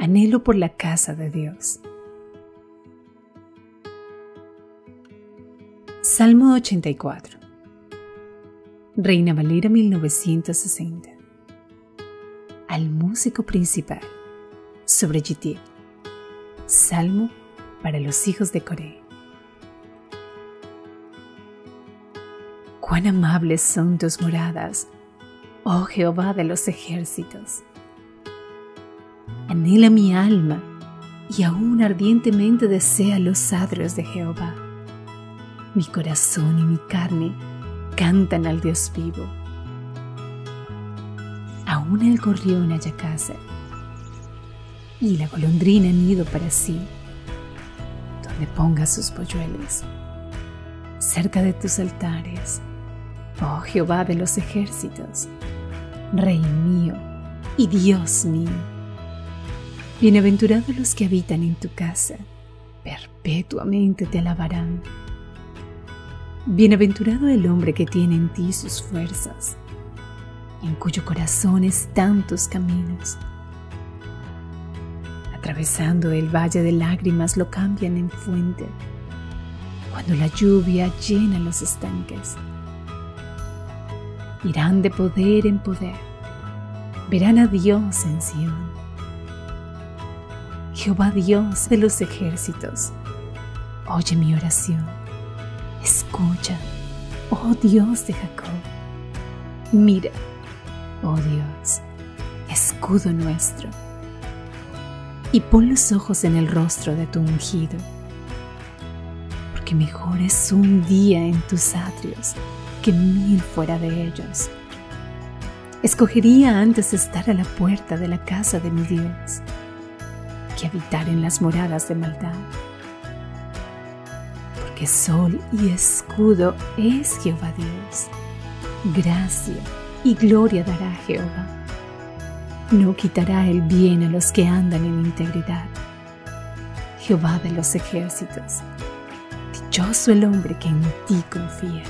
Anhelo por la casa de Dios. Salmo 84. Reina Valera 1960. Al músico principal. Sobre GT. Salmo para los hijos de Coré. Cuán amables son tus moradas, oh Jehová de los ejércitos. Anhela mi alma y aún ardientemente desea los adrios de Jehová. Mi corazón y mi carne cantan al Dios vivo. Aún el gorrión haya casa y la golondrina nido para sí, donde ponga sus polluelos, cerca de tus altares Oh Jehová de los ejércitos, Rey mío y Dios mío. Bienaventurados los que habitan en tu casa, perpetuamente te alabarán. Bienaventurado el hombre que tiene en ti sus fuerzas, en cuyo corazón están tus caminos. Atravesando el valle de lágrimas lo cambian en fuente, cuando la lluvia llena los estanques irán de poder en poder, verán a Dios en Sión. Jehová Dios de los ejércitos, oye mi oración, escucha, oh Dios de Jacob. Mira, oh Dios, escudo nuestro, y pon los ojos en el rostro de tu ungido, porque mejor es un día en tus atrios que mil fuera de ellos. Escogería antes estar a la puerta de la casa de mi Dios que habitar en las moradas de maldad. Porque sol y escudo es Jehová Dios. Gracia y gloria dará Jehová. No quitará el bien a los que andan en integridad. Jehová de los ejércitos. Dichoso el hombre que en ti confía.